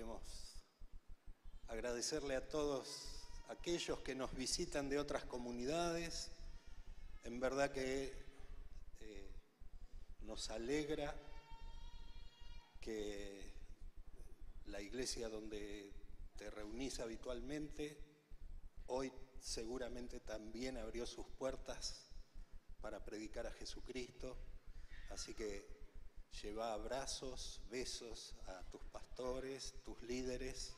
Queremos agradecerle a todos aquellos que nos visitan de otras comunidades. En verdad que eh, nos alegra que la iglesia donde te reunís habitualmente hoy seguramente también abrió sus puertas para predicar a Jesucristo. Así que Lleva abrazos, besos a tus pastores, tus líderes.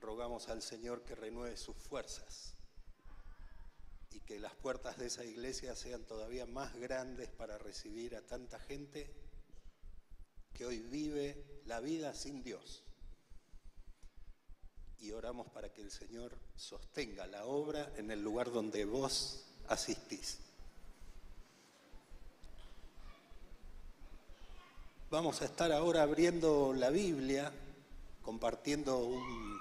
Rogamos al Señor que renueve sus fuerzas y que las puertas de esa iglesia sean todavía más grandes para recibir a tanta gente que hoy vive la vida sin Dios. Y oramos para que el Señor sostenga la obra en el lugar donde vos asistís. Vamos a estar ahora abriendo la Biblia, compartiendo un,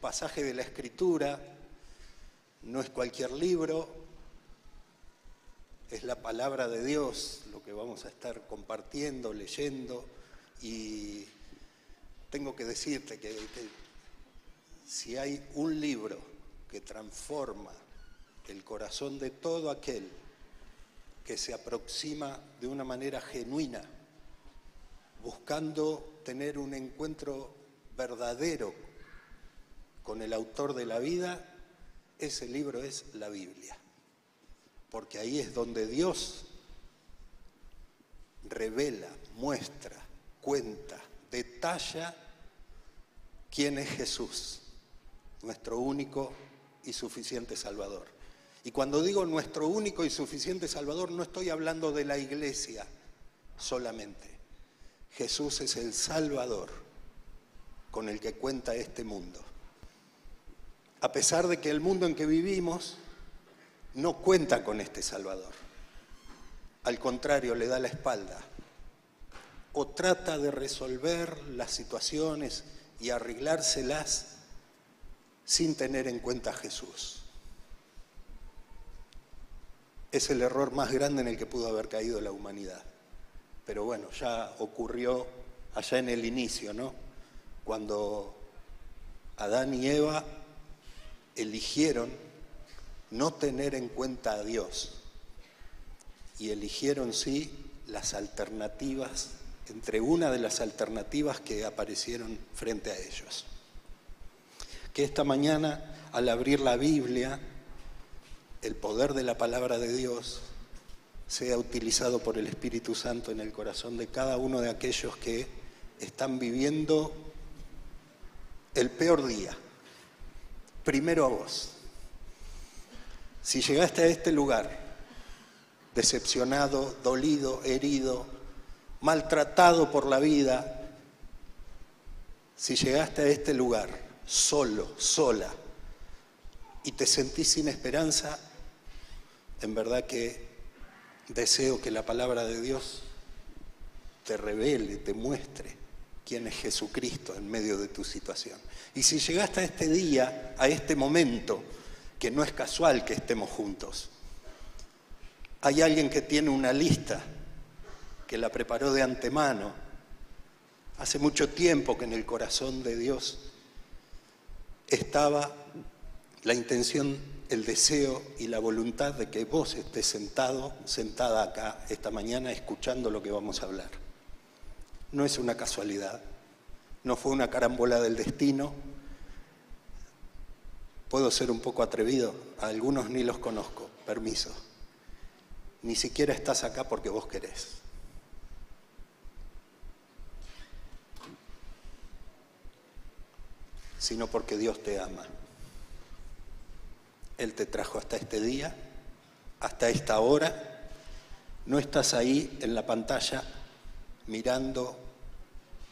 pasaje de la Escritura. No es cualquier libro, es la palabra de Dios lo que vamos a estar compartiendo, leyendo. Y tengo que decirte que si hay un libro que transforma el corazón de todo aquel que se aproxima de una manera genuina buscando tener un encuentro verdadero con el autor de la vida, ese libro es la Biblia. Porque ahí es donde Dios revela, muestra, cuenta, detalla quién es Jesús, nuestro único y suficiente Salvador. Y cuando digo nuestro único y suficiente Salvador, no estoy hablando de la iglesia solamente. Jesús es el Salvador con el que cuenta este mundo. A pesar de que el mundo en que vivimos no cuenta con este Salvador. Al contrario, le da la espalda. O trata de resolver las situaciones y arreglárselas sin tener en cuenta a Jesús. Es el error más grande en el que pudo haber caído la humanidad pero bueno, ya ocurrió allá en el inicio, ¿no? Cuando Adán y Eva eligieron no tener en cuenta a Dios y eligieron sí las alternativas, entre una de las alternativas que aparecieron frente a ellos. Que esta mañana, al abrir la Biblia, el poder de la palabra de Dios sea utilizado por el Espíritu Santo en el corazón de cada uno de aquellos que están viviendo el peor día. Primero a vos. Si llegaste a este lugar decepcionado, dolido, herido, maltratado por la vida, si llegaste a este lugar solo, sola, y te sentís sin esperanza, en verdad que Deseo que la palabra de Dios te revele, te muestre quién es Jesucristo en medio de tu situación. Y si llegaste a este día, a este momento, que no es casual que estemos juntos, hay alguien que tiene una lista, que la preparó de antemano, hace mucho tiempo que en el corazón de Dios estaba la intención el deseo y la voluntad de que vos estés sentado, sentada acá esta mañana escuchando lo que vamos a hablar. No es una casualidad, no fue una carambola del destino. Puedo ser un poco atrevido, a algunos ni los conozco, permiso. Ni siquiera estás acá porque vos querés. sino porque Dios te ama. Él te trajo hasta este día, hasta esta hora. No estás ahí en la pantalla mirando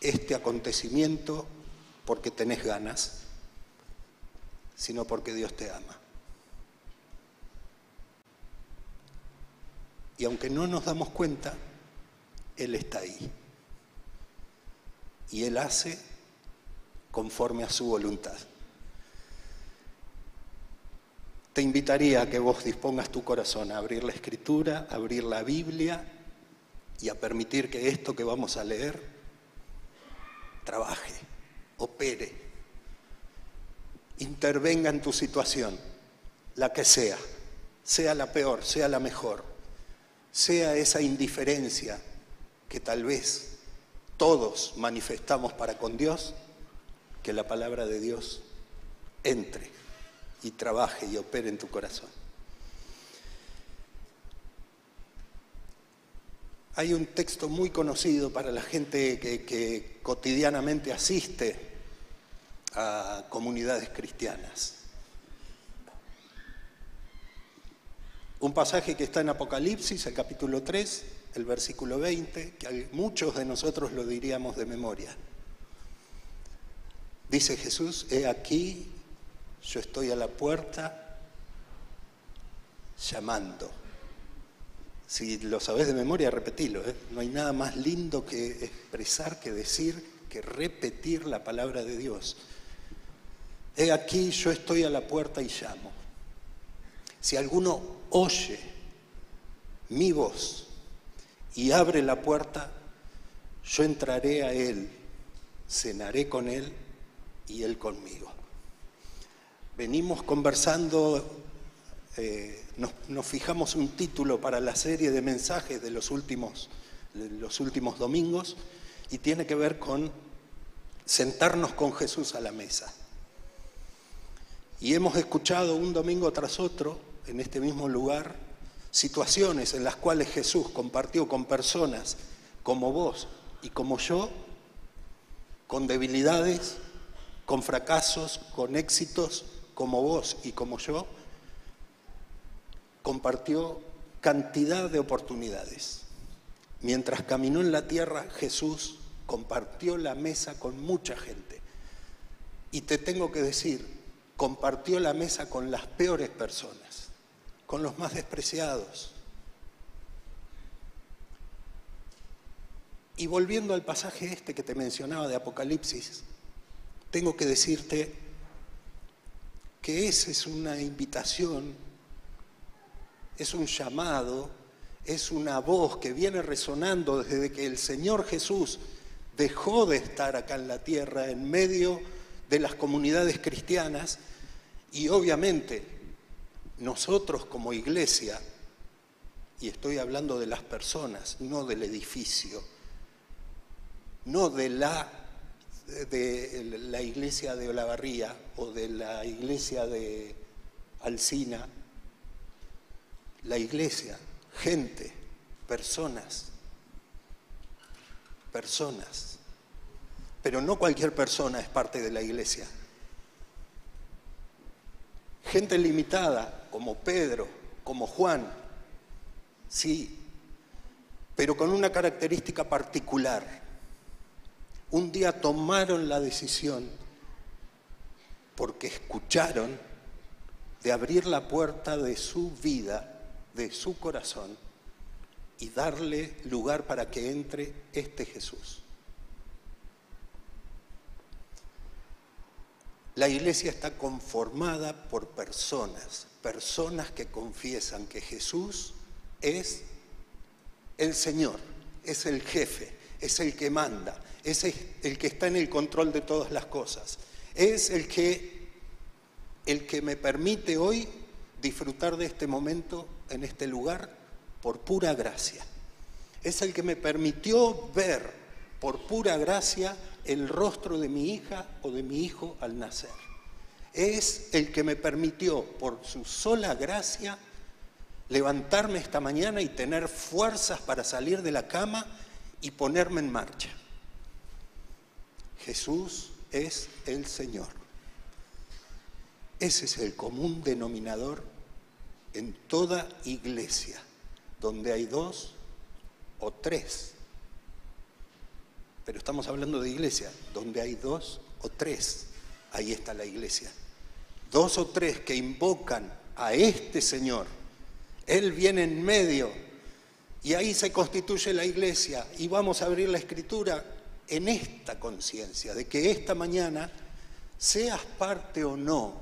este acontecimiento porque tenés ganas, sino porque Dios te ama. Y aunque no nos damos cuenta, Él está ahí. Y Él hace conforme a su voluntad te invitaría a que vos dispongas tu corazón a abrir la escritura, a abrir la Biblia y a permitir que esto que vamos a leer trabaje, opere, intervenga en tu situación, la que sea, sea la peor, sea la mejor, sea esa indiferencia que tal vez todos manifestamos para con Dios, que la palabra de Dios entre y trabaje y opere en tu corazón. Hay un texto muy conocido para la gente que, cotidianamente asiste a comunidades cristianas. Un pasaje que está en Apocalipsis, el capítulo 3, el versículo 20, que muchos de nosotros lo diríamos de memoria. Dice Jesús, he aquí, yo estoy a la puerta llamando. Si lo sabes de memoria, repetilo. ¿eh? No hay nada más lindo que expresar, que decir, que repetir la palabra de Dios. He aquí, yo estoy a la puerta y llamo. Si alguno oye mi voz y abre la puerta, yo entraré a él, cenaré con él y él conmigo. Venimos conversando eh, nos, fijamos un título para la serie de mensajes de los últimos, los últimos domingos y tiene que ver con sentarnos con Jesús a la mesa. Y hemos escuchado un domingo tras otro, en este mismo lugar, situaciones en las cuales Jesús compartió con personas como vos y como yo, con debilidades, con fracasos, con éxitos, como vos y como yo, compartió cantidad de oportunidades. Mientras caminó en la tierra, Jesús compartió la mesa con mucha gente. Y te tengo que decir, compartió la mesa con las peores personas, con los más despreciados. Y volviendo al pasaje este que te mencionaba de Apocalipsis, tengo que decirte que esa es una invitación es un llamado, es una voz que viene resonando desde que el Señor Jesús dejó de estar acá en la tierra en medio de las comunidades cristianas y obviamente nosotros como iglesia, y estoy hablando de las personas, no del edificio, no de la, de la iglesia de Olavarría o de la iglesia de Alcina, la iglesia, gente, personas, personas. Pero no cualquier persona es parte de la iglesia. Gente limitada, como Pedro, como Juan, sí, pero con una característica particular. Un día tomaron la decisión, porque escucharon, de abrir la puerta de su vida de su corazón y darle lugar para que entre este Jesús. La iglesia está conformada por personas, personas que confiesan que Jesús es el Señor, es el jefe, es el que manda, es el que está en el control de todas las cosas, es el que, el que me permite hoy disfrutar de este momento en este lugar por pura gracia. Es el que me permitió ver por pura gracia el rostro de mi hija o de mi hijo al nacer. Es el que me permitió por su sola gracia levantarme esta mañana y tener fuerzas para salir de la cama y ponerme en marcha. Jesús es el Señor. Ese es el común denominador en toda iglesia, donde hay dos o tres. Pero estamos hablando de iglesia, donde hay dos o tres. Ahí está la iglesia. Dos o tres que invocan a este Señor. Él viene en medio y ahí se constituye la iglesia y vamos a abrir la escritura en esta conciencia de que esta mañana, seas parte o no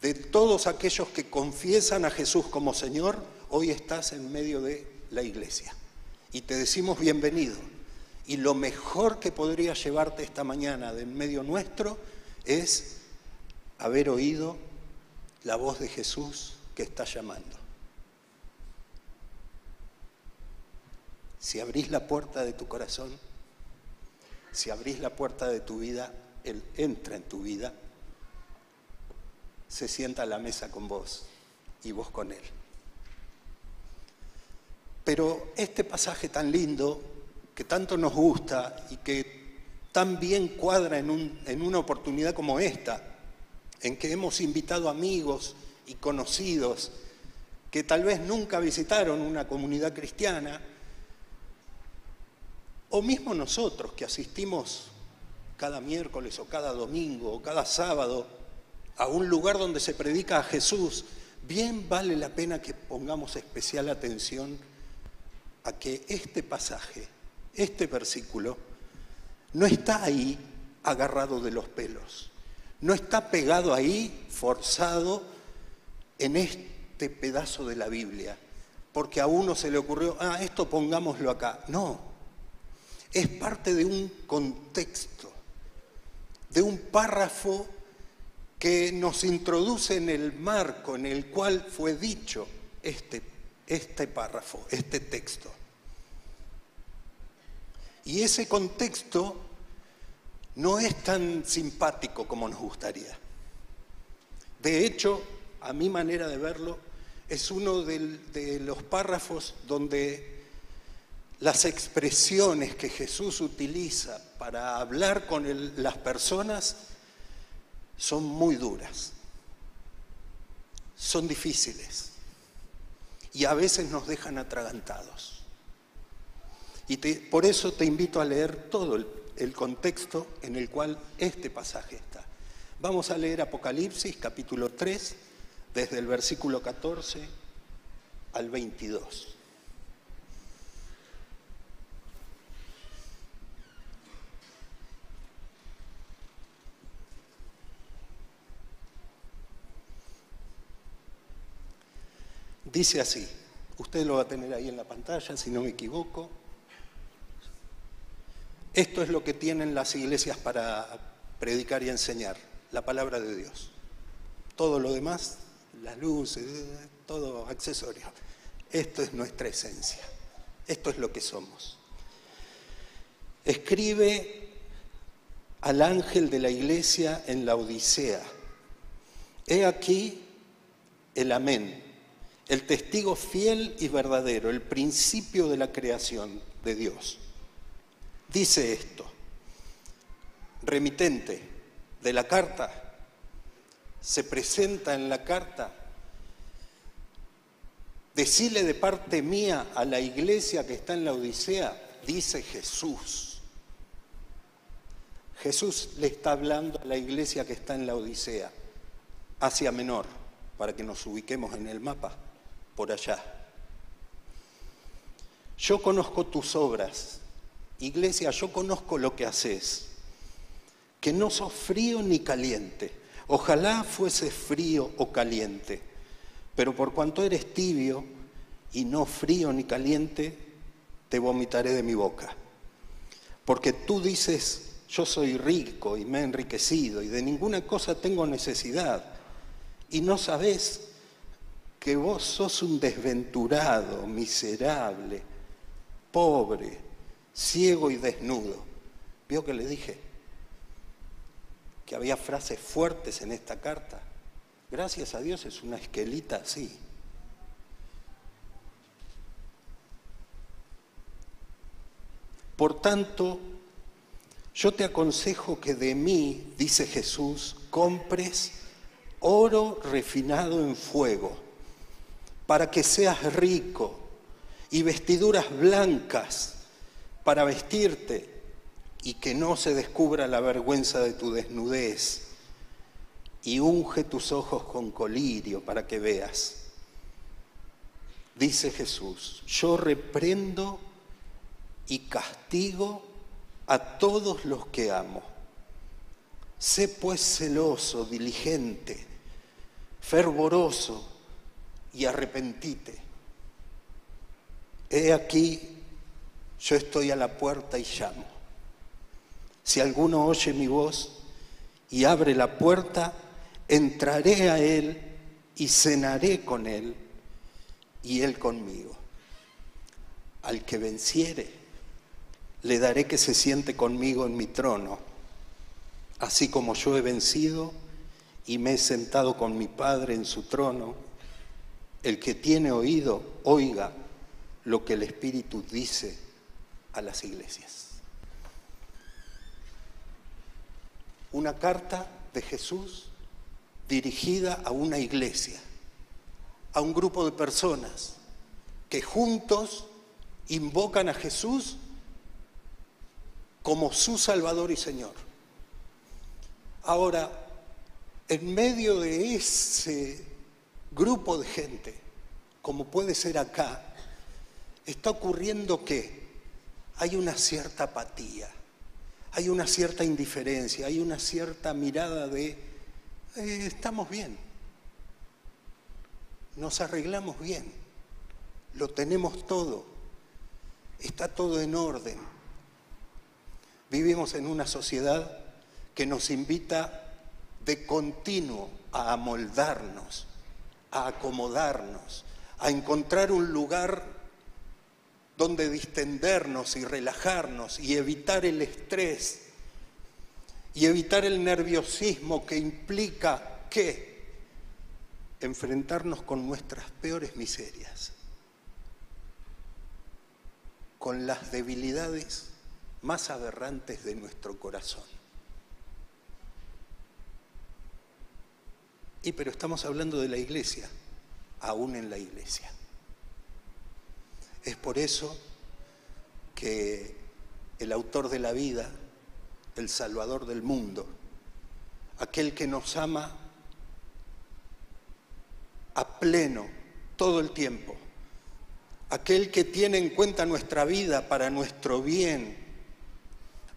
de todos aquellos que confiesan a Jesús como Señor, hoy estás en medio de la iglesia. Y te decimos bienvenido. Y lo mejor que podría llevarte esta mañana de en medio nuestro es haber oído la voz de Jesús que está llamando. Si abrís la puerta de tu corazón, si abrís la puerta de tu vida, Él entra en tu vida, se sienta a la mesa con vos y vos con Él. Pero este pasaje tan lindo, que tanto nos gusta y que tan bien cuadra en, en una oportunidad como esta, en que hemos invitado amigos y conocidos que tal vez nunca visitaron una comunidad cristiana, o mismo nosotros que asistimos cada miércoles o cada domingo o cada sábado a un lugar donde se predica a Jesús, bien vale la pena que pongamos especial atención a que este pasaje, este versículo, no está ahí agarrado de los pelos, no está pegado ahí, forzado en este pedazo de la Biblia, porque a uno se le ocurrió, ah, esto pongámoslo acá. No, es parte de un contexto, de un párrafo que nos introduce en el marco en el cual fue dicho este, este párrafo, este texto. Y ese contexto no es tan simpático como nos gustaría. De hecho, a mi manera de verlo, es uno de los párrafos donde las expresiones que Jesús utiliza para hablar con las personas son muy duras, son difíciles y a veces nos dejan atragantados. Y por eso te invito a leer todo el, el contexto en el cual este pasaje está. Vamos a leer Apocalipsis capítulo 3, desde el versículo 14 al 22. Dice así, usted lo va a tener ahí en la pantalla, si no me equivoco. Esto es lo que tienen las iglesias para predicar y enseñar, la palabra de Dios. Todo lo demás, las luces, todo accesorio. Esto es nuestra esencia. Esto es lo que somos. Escribe al ángel de la iglesia en la Odisea. He aquí el amén el testigo fiel y verdadero, el principio de la creación de Dios. Dice esto, remitente de la carta, se presenta en la carta, decile de parte mía a la iglesia que está en la Odisea, dice Jesús. Jesús le está hablando a la iglesia que está en la Odisea, Asia Menor, para que nos ubiquemos en el mapa por allá. Yo conozco tus obras, iglesia, yo conozco lo que haces, que no sos frío ni caliente. Ojalá fuese frío o caliente, pero por cuanto eres tibio y no frío ni caliente, te vomitaré de mi boca. Porque tú dices, yo soy rico y me he enriquecido y de ninguna cosa tengo necesidad, y no sabes que vos sos un desventurado, miserable, pobre, ciego y desnudo. ¿Vio que le dije? Que había frases fuertes en esta carta. Gracias a Dios es una esquelita así. Por tanto, yo te aconsejo que de mí, dice Jesús, compres oro refinado en fuego para que seas rico y vestiduras blancas para vestirte y que no se descubra la vergüenza de tu desnudez y unge tus ojos con colirio para que veas. Dice Jesús, yo reprendo y castigo a todos los que amo. Sé pues celoso, diligente, fervoroso y arrepentite. He aquí, yo estoy a la puerta y llamo. Si alguno oye mi voz y abre la puerta, entraré a él y cenaré con él y él conmigo. Al que venciere, le daré que se siente conmigo en mi trono, así como yo he vencido y me he sentado con mi Padre en su trono. El que tiene oído, oiga lo que el Espíritu dice a las iglesias. Una carta de Jesús dirigida a una iglesia, a un grupo de personas que juntos invocan a Jesús como su Salvador y Señor. Ahora, en medio de ese grupo de gente, como puede ser acá, está ocurriendo que hay una cierta apatía, hay una cierta indiferencia, hay una cierta mirada de, eh, estamos bien, nos arreglamos bien, lo tenemos todo, está todo en orden. Vivimos en una sociedad que nos invita de continuo a amoldarnos, a acomodarnos, a encontrar un lugar donde distendernos y relajarnos y evitar el estrés y evitar el nerviosismo que implica que enfrentarnos con nuestras peores miserias, con las debilidades más aberrantes de nuestro corazón. Y pero estamos hablando de la iglesia, aún en la iglesia. Es por eso que el autor de la vida, el Salvador del mundo, aquel que nos ama a pleno todo el tiempo, aquel que tiene en cuenta nuestra vida para nuestro bien,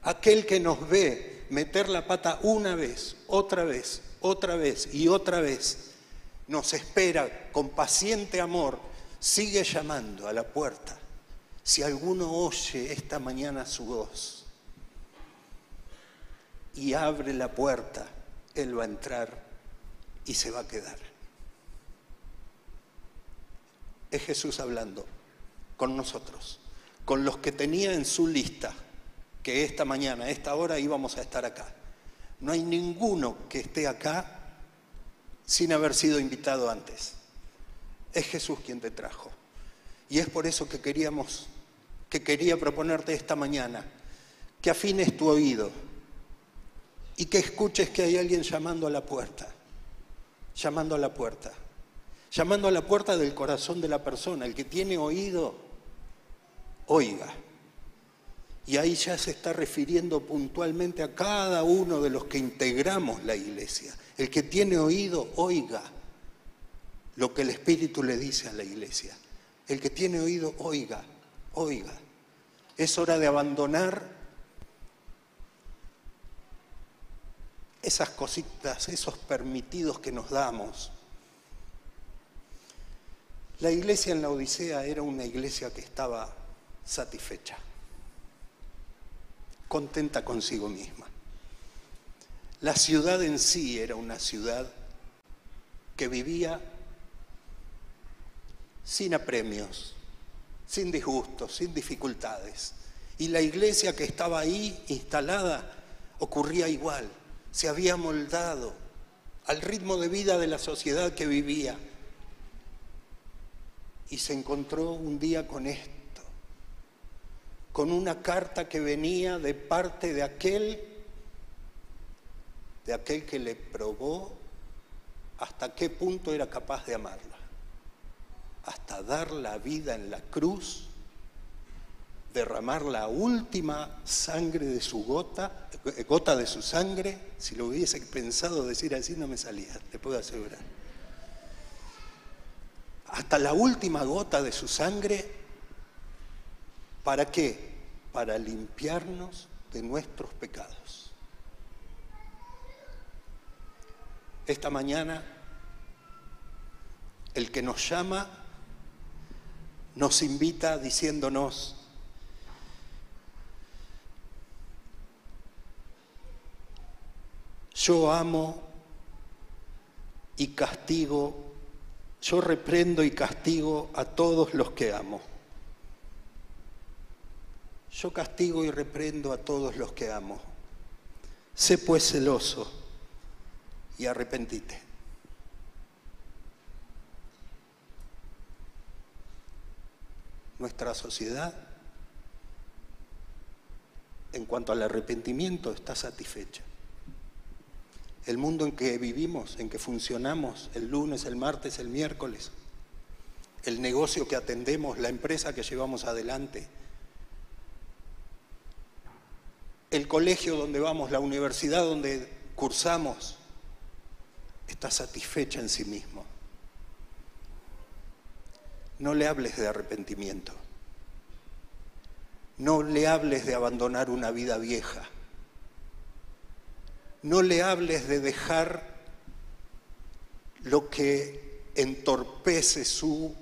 aquel que nos ve meter la pata una vez, otra vez, otra vez y otra vez, nos espera con paciente amor, sigue llamando a la puerta. Si alguno oye esta mañana su voz y abre la puerta, Él va a entrar y se va a quedar. Es Jesús hablando con nosotros, con los que tenía en su lista que esta mañana, a esta hora íbamos a estar acá. No hay ninguno que esté acá sin haber sido invitado antes. Es Jesús quien te trajo. Y es por eso que queríamos, que quería proponerte esta mañana, que afines tu oído y que escuches que hay alguien llamando a la puerta, llamando a la puerta, llamando a la puerta del corazón de la persona. El que tiene oído, oiga. Y ahí ya se está refiriendo puntualmente a cada uno de los que integramos la iglesia. El que tiene oído, oiga lo que el Espíritu le dice a la iglesia. El que tiene oído, oiga, oiga. Es hora de abandonar esas cositas, esos permitidos que nos damos. La iglesia en la Odisea era una iglesia que estaba satisfecha contenta consigo misma. La ciudad en sí era una ciudad que vivía sin apremios, sin disgustos, sin dificultades. Y la iglesia que estaba ahí instalada ocurría igual, se había moldado al ritmo de vida de la sociedad que vivía. Y se encontró un día con esto con una carta que venía de parte de aquel, de aquel que le probó hasta qué punto era capaz de amarla, hasta dar la vida en la cruz, derramar la última sangre de su gota, eh, gota de su sangre, si lo hubiese pensado decir así no me salía, te puedo asegurar. Hasta la última gota de su sangre ¿Para qué? para limpiarnos de nuestros pecados. Esta mañana, el que nos llama nos invita diciéndonos, yo amo y castigo, yo reprendo y castigo a todos los que amo. Yo castigo y reprendo a todos los que amo. Sé pues celoso y arrepentite. Nuestra sociedad, en cuanto al arrepentimiento, está satisfecha. El mundo en que vivimos, en que funcionamos, el lunes, el martes, el miércoles, el negocio que atendemos, la empresa que llevamos adelante, el colegio donde vamos, la universidad donde cursamos, está satisfecha en sí mismo. No le hables de arrepentimiento. No le hables de abandonar una vida vieja. No le hables de dejar lo que entorpece su,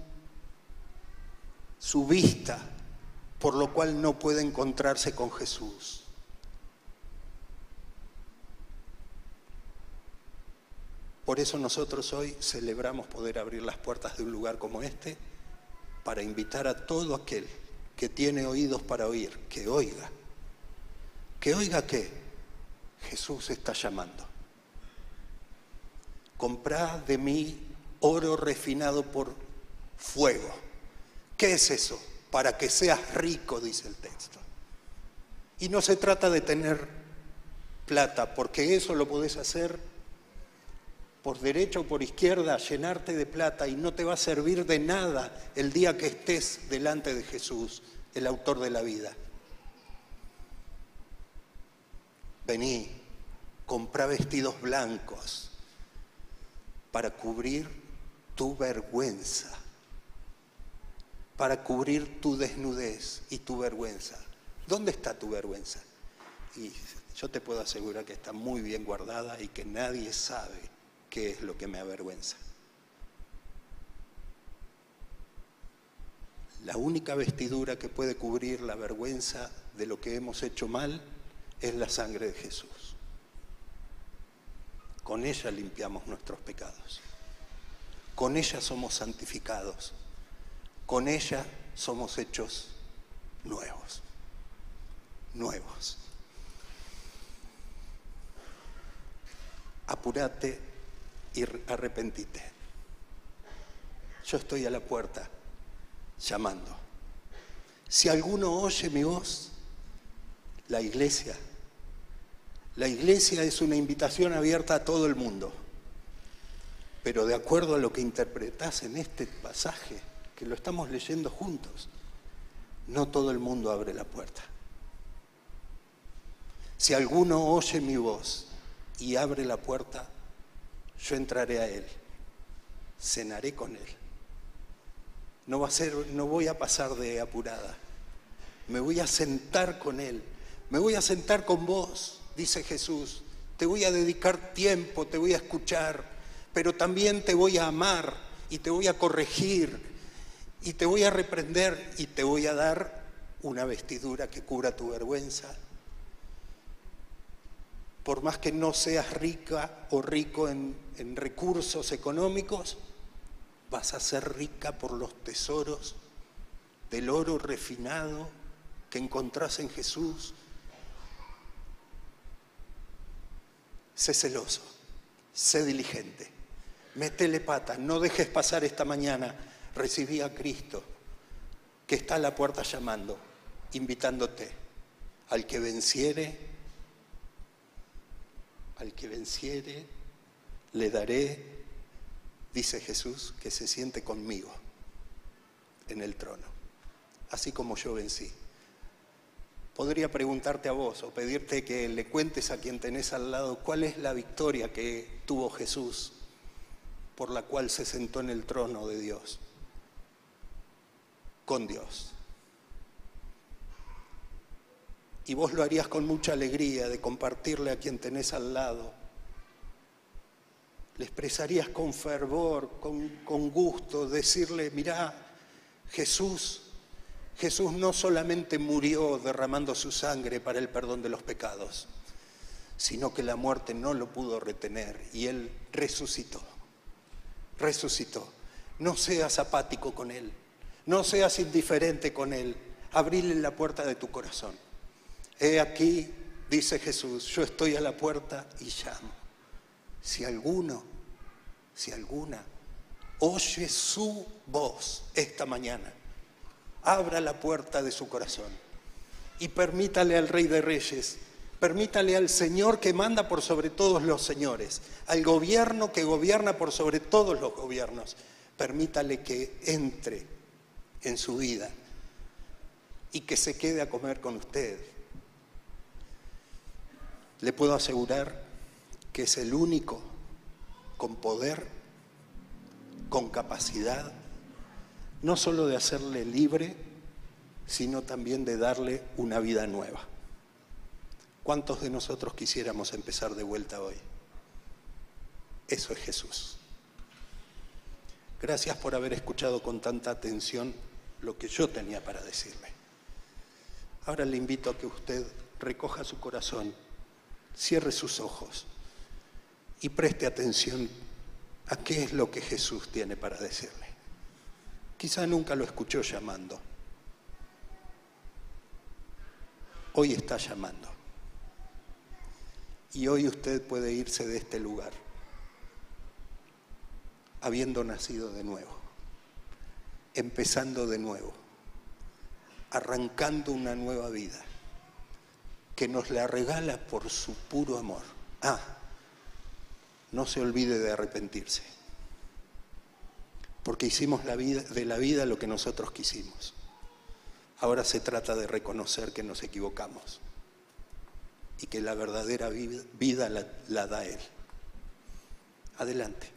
su vista, por lo cual no puede encontrarse con Jesús. Por eso nosotros hoy celebramos poder abrir las puertas de un lugar como este para invitar a todo aquel que tiene oídos para oír, que oiga. Que oiga que Jesús está llamando. Comprad de mí oro refinado por fuego. ¿Qué es eso? Para que seas rico, dice el texto. Y no se trata de tener plata, porque eso lo podés hacer por derecha o por izquierda, llenarte de plata y no te va a servir de nada el día que estés delante de Jesús, el autor de la vida. Vení, comprá vestidos blancos para cubrir tu vergüenza, para cubrir tu desnudez y tu vergüenza. ¿Dónde está tu vergüenza? Y yo te puedo asegurar que está muy bien guardada y que nadie sabe qué es lo que me avergüenza. La única vestidura que puede cubrir la vergüenza de lo que hemos hecho mal es la sangre de Jesús. Con ella limpiamos nuestros pecados. Con ella somos santificados. Con ella somos hechos nuevos. Nuevos. Apúrate y arrepentite. Yo estoy a la puerta llamando. Si alguno oye mi voz, la iglesia, la iglesia es una invitación abierta a todo el mundo. Pero de acuerdo a lo que interpretás en este pasaje, que lo estamos leyendo juntos, no todo el mundo abre la puerta. Si alguno oye mi voz y abre la puerta, yo entraré a Él, cenaré con Él. No, va a ser, no voy a pasar de apurada, me voy a sentar con Él, me voy a sentar con vos, dice Jesús, te voy a dedicar tiempo, te voy a escuchar, pero también te voy a amar y te voy a corregir y te voy a reprender y te voy a dar una vestidura que cubra tu vergüenza por más que no seas rica o rico en, recursos económicos, vas a ser rica por los tesoros del oro refinado que encontrás en Jesús. Sé celoso, sé diligente, metele pata, no dejes pasar esta mañana. Recibí a Cristo que está a la puerta llamando, invitándote. Al que venciere, al que venciere, le daré, dice Jesús, que se siente conmigo en el trono, así como yo vencí. Podría preguntarte a vos o pedirte que le cuentes a quien tenés al lado cuál es la victoria que tuvo Jesús por la cual se sentó en el trono de Dios, con Dios. Y vos lo harías con mucha alegría de compartirle a quien tenés al lado. Le expresarías con fervor, con, gusto, decirle, mirá, Jesús, Jesús no solamente murió derramando su sangre para el perdón de los pecados, sino que la muerte no lo pudo retener y Él resucitó. Resucitó. No seas apático con Él, no seas indiferente con Él, abrile la puerta de tu corazón. He aquí, dice Jesús, yo estoy a la puerta y llamo. Si alguno, si alguna, oye su voz esta mañana, abra la puerta de su corazón y permítale al Rey de Reyes Permítale al Señor que manda por sobre todos los señores, al gobierno que gobierna por sobre todos los gobiernos. Permítale que entre en su vida y que se quede a comer con usted. Le puedo asegurar que es el único con poder, con capacidad, no solo de hacerle libre, sino también de darle una vida nueva. ¿Cuántos de nosotros quisiéramos empezar de vuelta hoy? Eso es Jesús. Gracias por haber escuchado con tanta atención lo que yo tenía para decirle. Ahora le invito a que usted recoja su corazón, cierre sus ojos y preste atención a qué es lo que Jesús tiene para decirle. Quizá nunca lo escuchó llamando. Hoy está llamando. Y hoy usted puede irse de este lugar habiendo nacido de nuevo, empezando de nuevo, arrancando una nueva vida que nos la regala por su puro amor. Ah, no se olvide de arrepentirse, porque hicimos la vida, de la vida lo que nosotros quisimos. Ahora se trata de reconocer que nos equivocamos y que la verdadera vida, la, la da Él. Adelante.